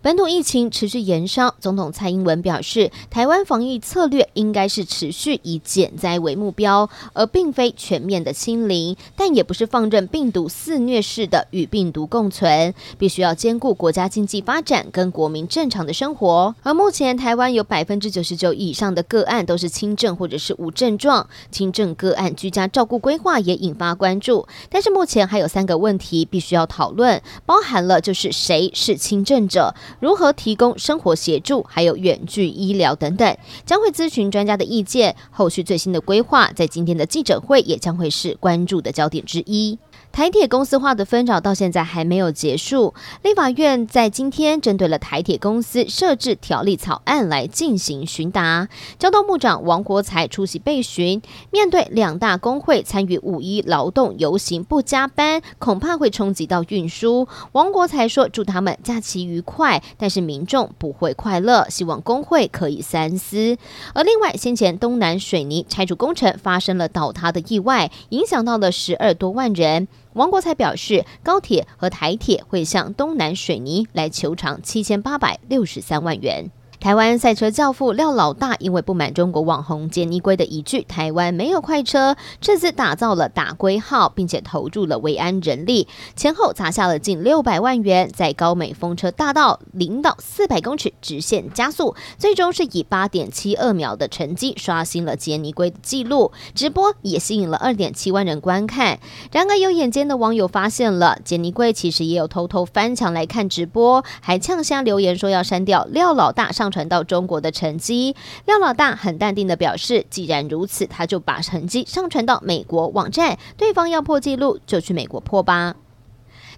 本土疫情持续延烧，总统蔡英文表示，台湾防疫策略应该是持续以减灾为目标，而并非全面的清零，但也不是放任病毒肆虐式的与病毒共存，必须要兼顾国家经济发展跟国民正常的生活。而目前台湾有百分之九十九以上的个案都是轻症或者是无症状，轻症个案居家照顾规划也引发关注。但是目前还有三个问题必须要讨论，包含了就是谁是轻症者。如何提供生活协助，还有远距医疗等等，将会咨询专家的意见。后续最新的规划，在今天的记者会也将会是关注的焦点之一。台铁公司化的纷扰到现在还没有结束，立法院在今天针对了台铁公司设置条例草案来进行询答。交通部长王国材出席备询，面对两大工会参与五一劳动游行不加班，恐怕会冲击到运输。王国材说：“祝他们假期愉快，但是民众不会快乐，希望工会可以三思。”而另外，先前东南水泥拆除工程发生了倒塌的意外，影响到了十二多万人。王国才表示，高铁和台铁会向东南水泥来求偿七千八百六十三万元。台湾赛车教父廖老大因为不满中国网红杰尼龟的一句“台湾没有快车”，这次打造了打龟号，并且投入了维安人力，前后砸下了近六百万元，在高美风车大道零到四百公尺直线加速，最终是以八点七二秒的成绩刷新了杰尼龟的纪录。直播也吸引了二点七万人观看。然而有眼尖的网友发现了杰尼龟其实也有偷偷翻墙来看直播，还呛声留言说要删掉廖老大上。上传到中国的成绩，廖老大很淡定的表示，既然如此，他就把成绩上传到美国网站，对方要破纪录就去美国破吧。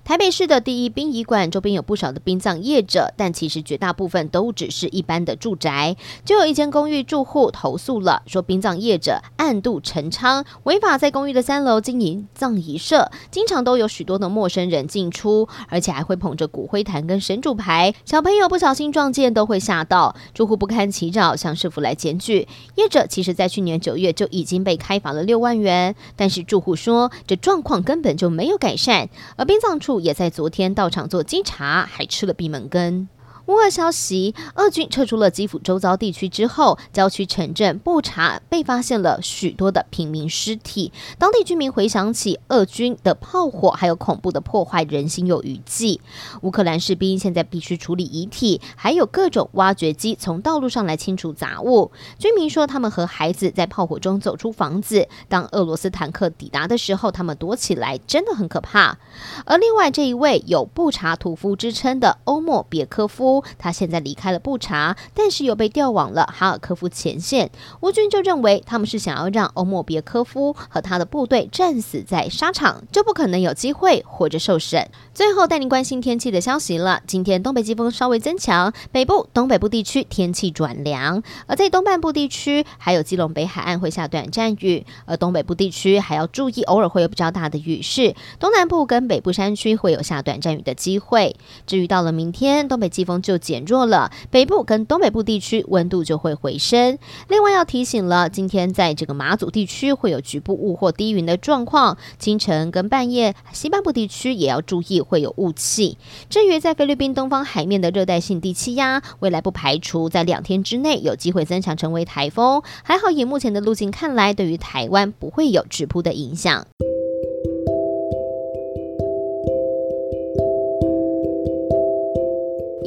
台北市的第一殡仪馆周边有不少的殡葬业者，但其实绝大部分都只是一般的住宅。就有一间公寓住户投诉了，说殡葬业者暗度陈仓，违法在公寓的三楼经营葬仪社，经常都有许多的陌生人进出，而且还会捧着骨灰坛跟神主牌，小朋友不小心撞见都会吓到。住户不堪其扰，向市府来检举。业者其实在去年九月就已经被开罚了六万元，但是住户说这状况根本就没有改善，而殡葬处。也在昨天到场做稽查，还吃了闭门羹。乌俄消息，俄军撤出了基辅周遭地区之后，郊区城镇布查被发现了许多的平民尸体。当地居民回想起俄军的炮火，还有恐怖的破坏，人心有余悸。乌克兰士兵现在必须处理遗体，还有各种挖掘机从道路上来清除杂物。居民说，他们和孩子在炮火中走出房子。当俄罗斯坦克抵达的时候，他们躲起来，真的很可怕。而另外这一位有布查屠夫之称的欧莫别科夫。他现在离开了布查，但是又被调往了哈尔科夫前线。乌军就认为他们是想要让欧莫别科夫和他的部队战死在沙场，就不可能有机会活着受审。最后带您关心天气的消息了。今天东北季风稍微增强，北部、东北部地区天气转凉，而在东半部地区还有基隆北海岸会下短暂雨，而东北部地区还要注意偶尔会有比较大的雨势。东南部跟北部山区会有下短暂雨的机会。至于到了明天，东北季风就减弱了，北部跟东北部地区温度就会回升。另外要提醒了，今天在这个马祖地区会有局部雾或低云的状况，清晨跟半夜西半部地区也要注意会有雾气。至于在菲律宾东方海面的热带性低气压，未来不排除在两天之内有机会增强成为台风。还好以目前的路径看来，对于台湾不会有直扑的影响。